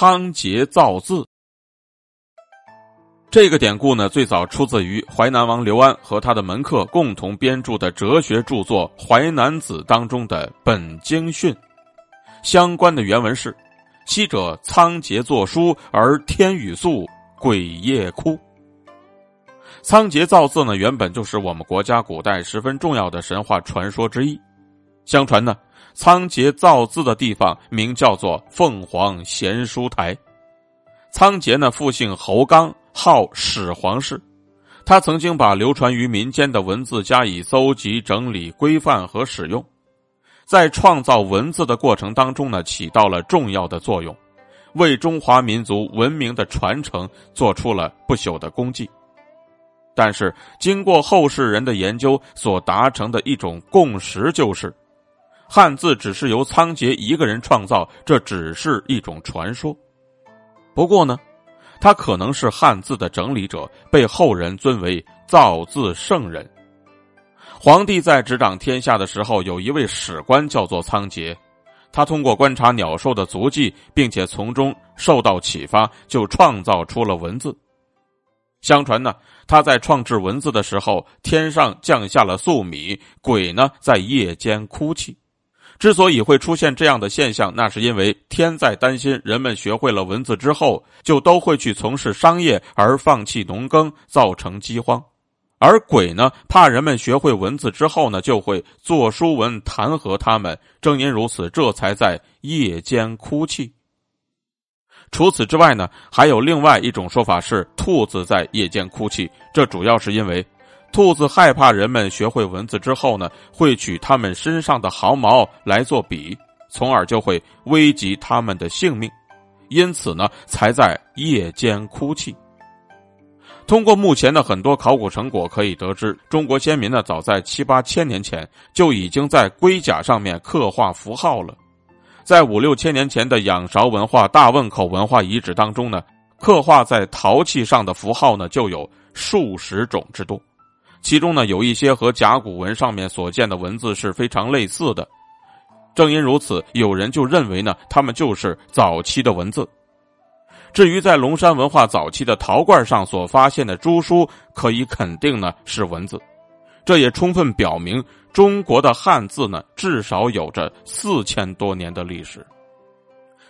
仓颉造字。这个典故呢，最早出自于淮南王刘安和他的门客共同编著的哲学著作《淮南子》当中的本经训。相关的原文是：“昔者仓颉作书，而天雨粟，鬼夜哭。”仓颉造字呢，原本就是我们国家古代十分重要的神话传说之一。相传呢，仓颉造字的地方名叫做凤凰贤书台。仓颉呢，复姓侯刚。号始皇氏，他曾经把流传于民间的文字加以搜集、整理、规范和使用，在创造文字的过程当中呢，起到了重要的作用，为中华民族文明的传承做出了不朽的功绩。但是，经过后世人的研究，所达成的一种共识就是，汉字只是由仓颉一个人创造，这只是一种传说。不过呢。他可能是汉字的整理者，被后人尊为造字圣人。皇帝在执掌天下的时候，有一位史官叫做仓颉，他通过观察鸟兽的足迹，并且从中受到启发，就创造出了文字。相传呢，他在创制文字的时候，天上降下了粟米，鬼呢在夜间哭泣。之所以会出现这样的现象，那是因为天在担心人们学会了文字之后，就都会去从事商业而放弃农耕，造成饥荒；而鬼呢，怕人们学会文字之后呢，就会作书文弹劾他们。正因如此，这才在夜间哭泣。除此之外呢，还有另外一种说法是兔子在夜间哭泣，这主要是因为。兔子害怕人们学会文字之后呢，会取他们身上的毫毛来做笔，从而就会危及他们的性命，因此呢，才在夜间哭泣。通过目前的很多考古成果可以得知，中国先民呢，早在七八千年前就已经在龟甲上面刻画符号了。在五六千年前的仰韶文化大汶口文化遗址当中呢，刻画在陶器上的符号呢，就有数十种之多。其中呢，有一些和甲骨文上面所见的文字是非常类似的。正因如此，有人就认为呢，他们就是早期的文字。至于在龙山文化早期的陶罐上所发现的朱书，可以肯定呢是文字。这也充分表明，中国的汉字呢至少有着四千多年的历史。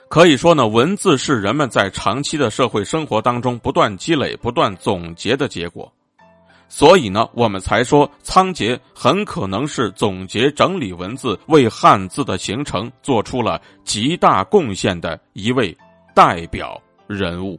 可以说呢，文字是人们在长期的社会生活当中不断积累、不断总结的结果。所以呢，我们才说仓颉很可能是总结整理文字，为汉字的形成做出了极大贡献的一位代表人物。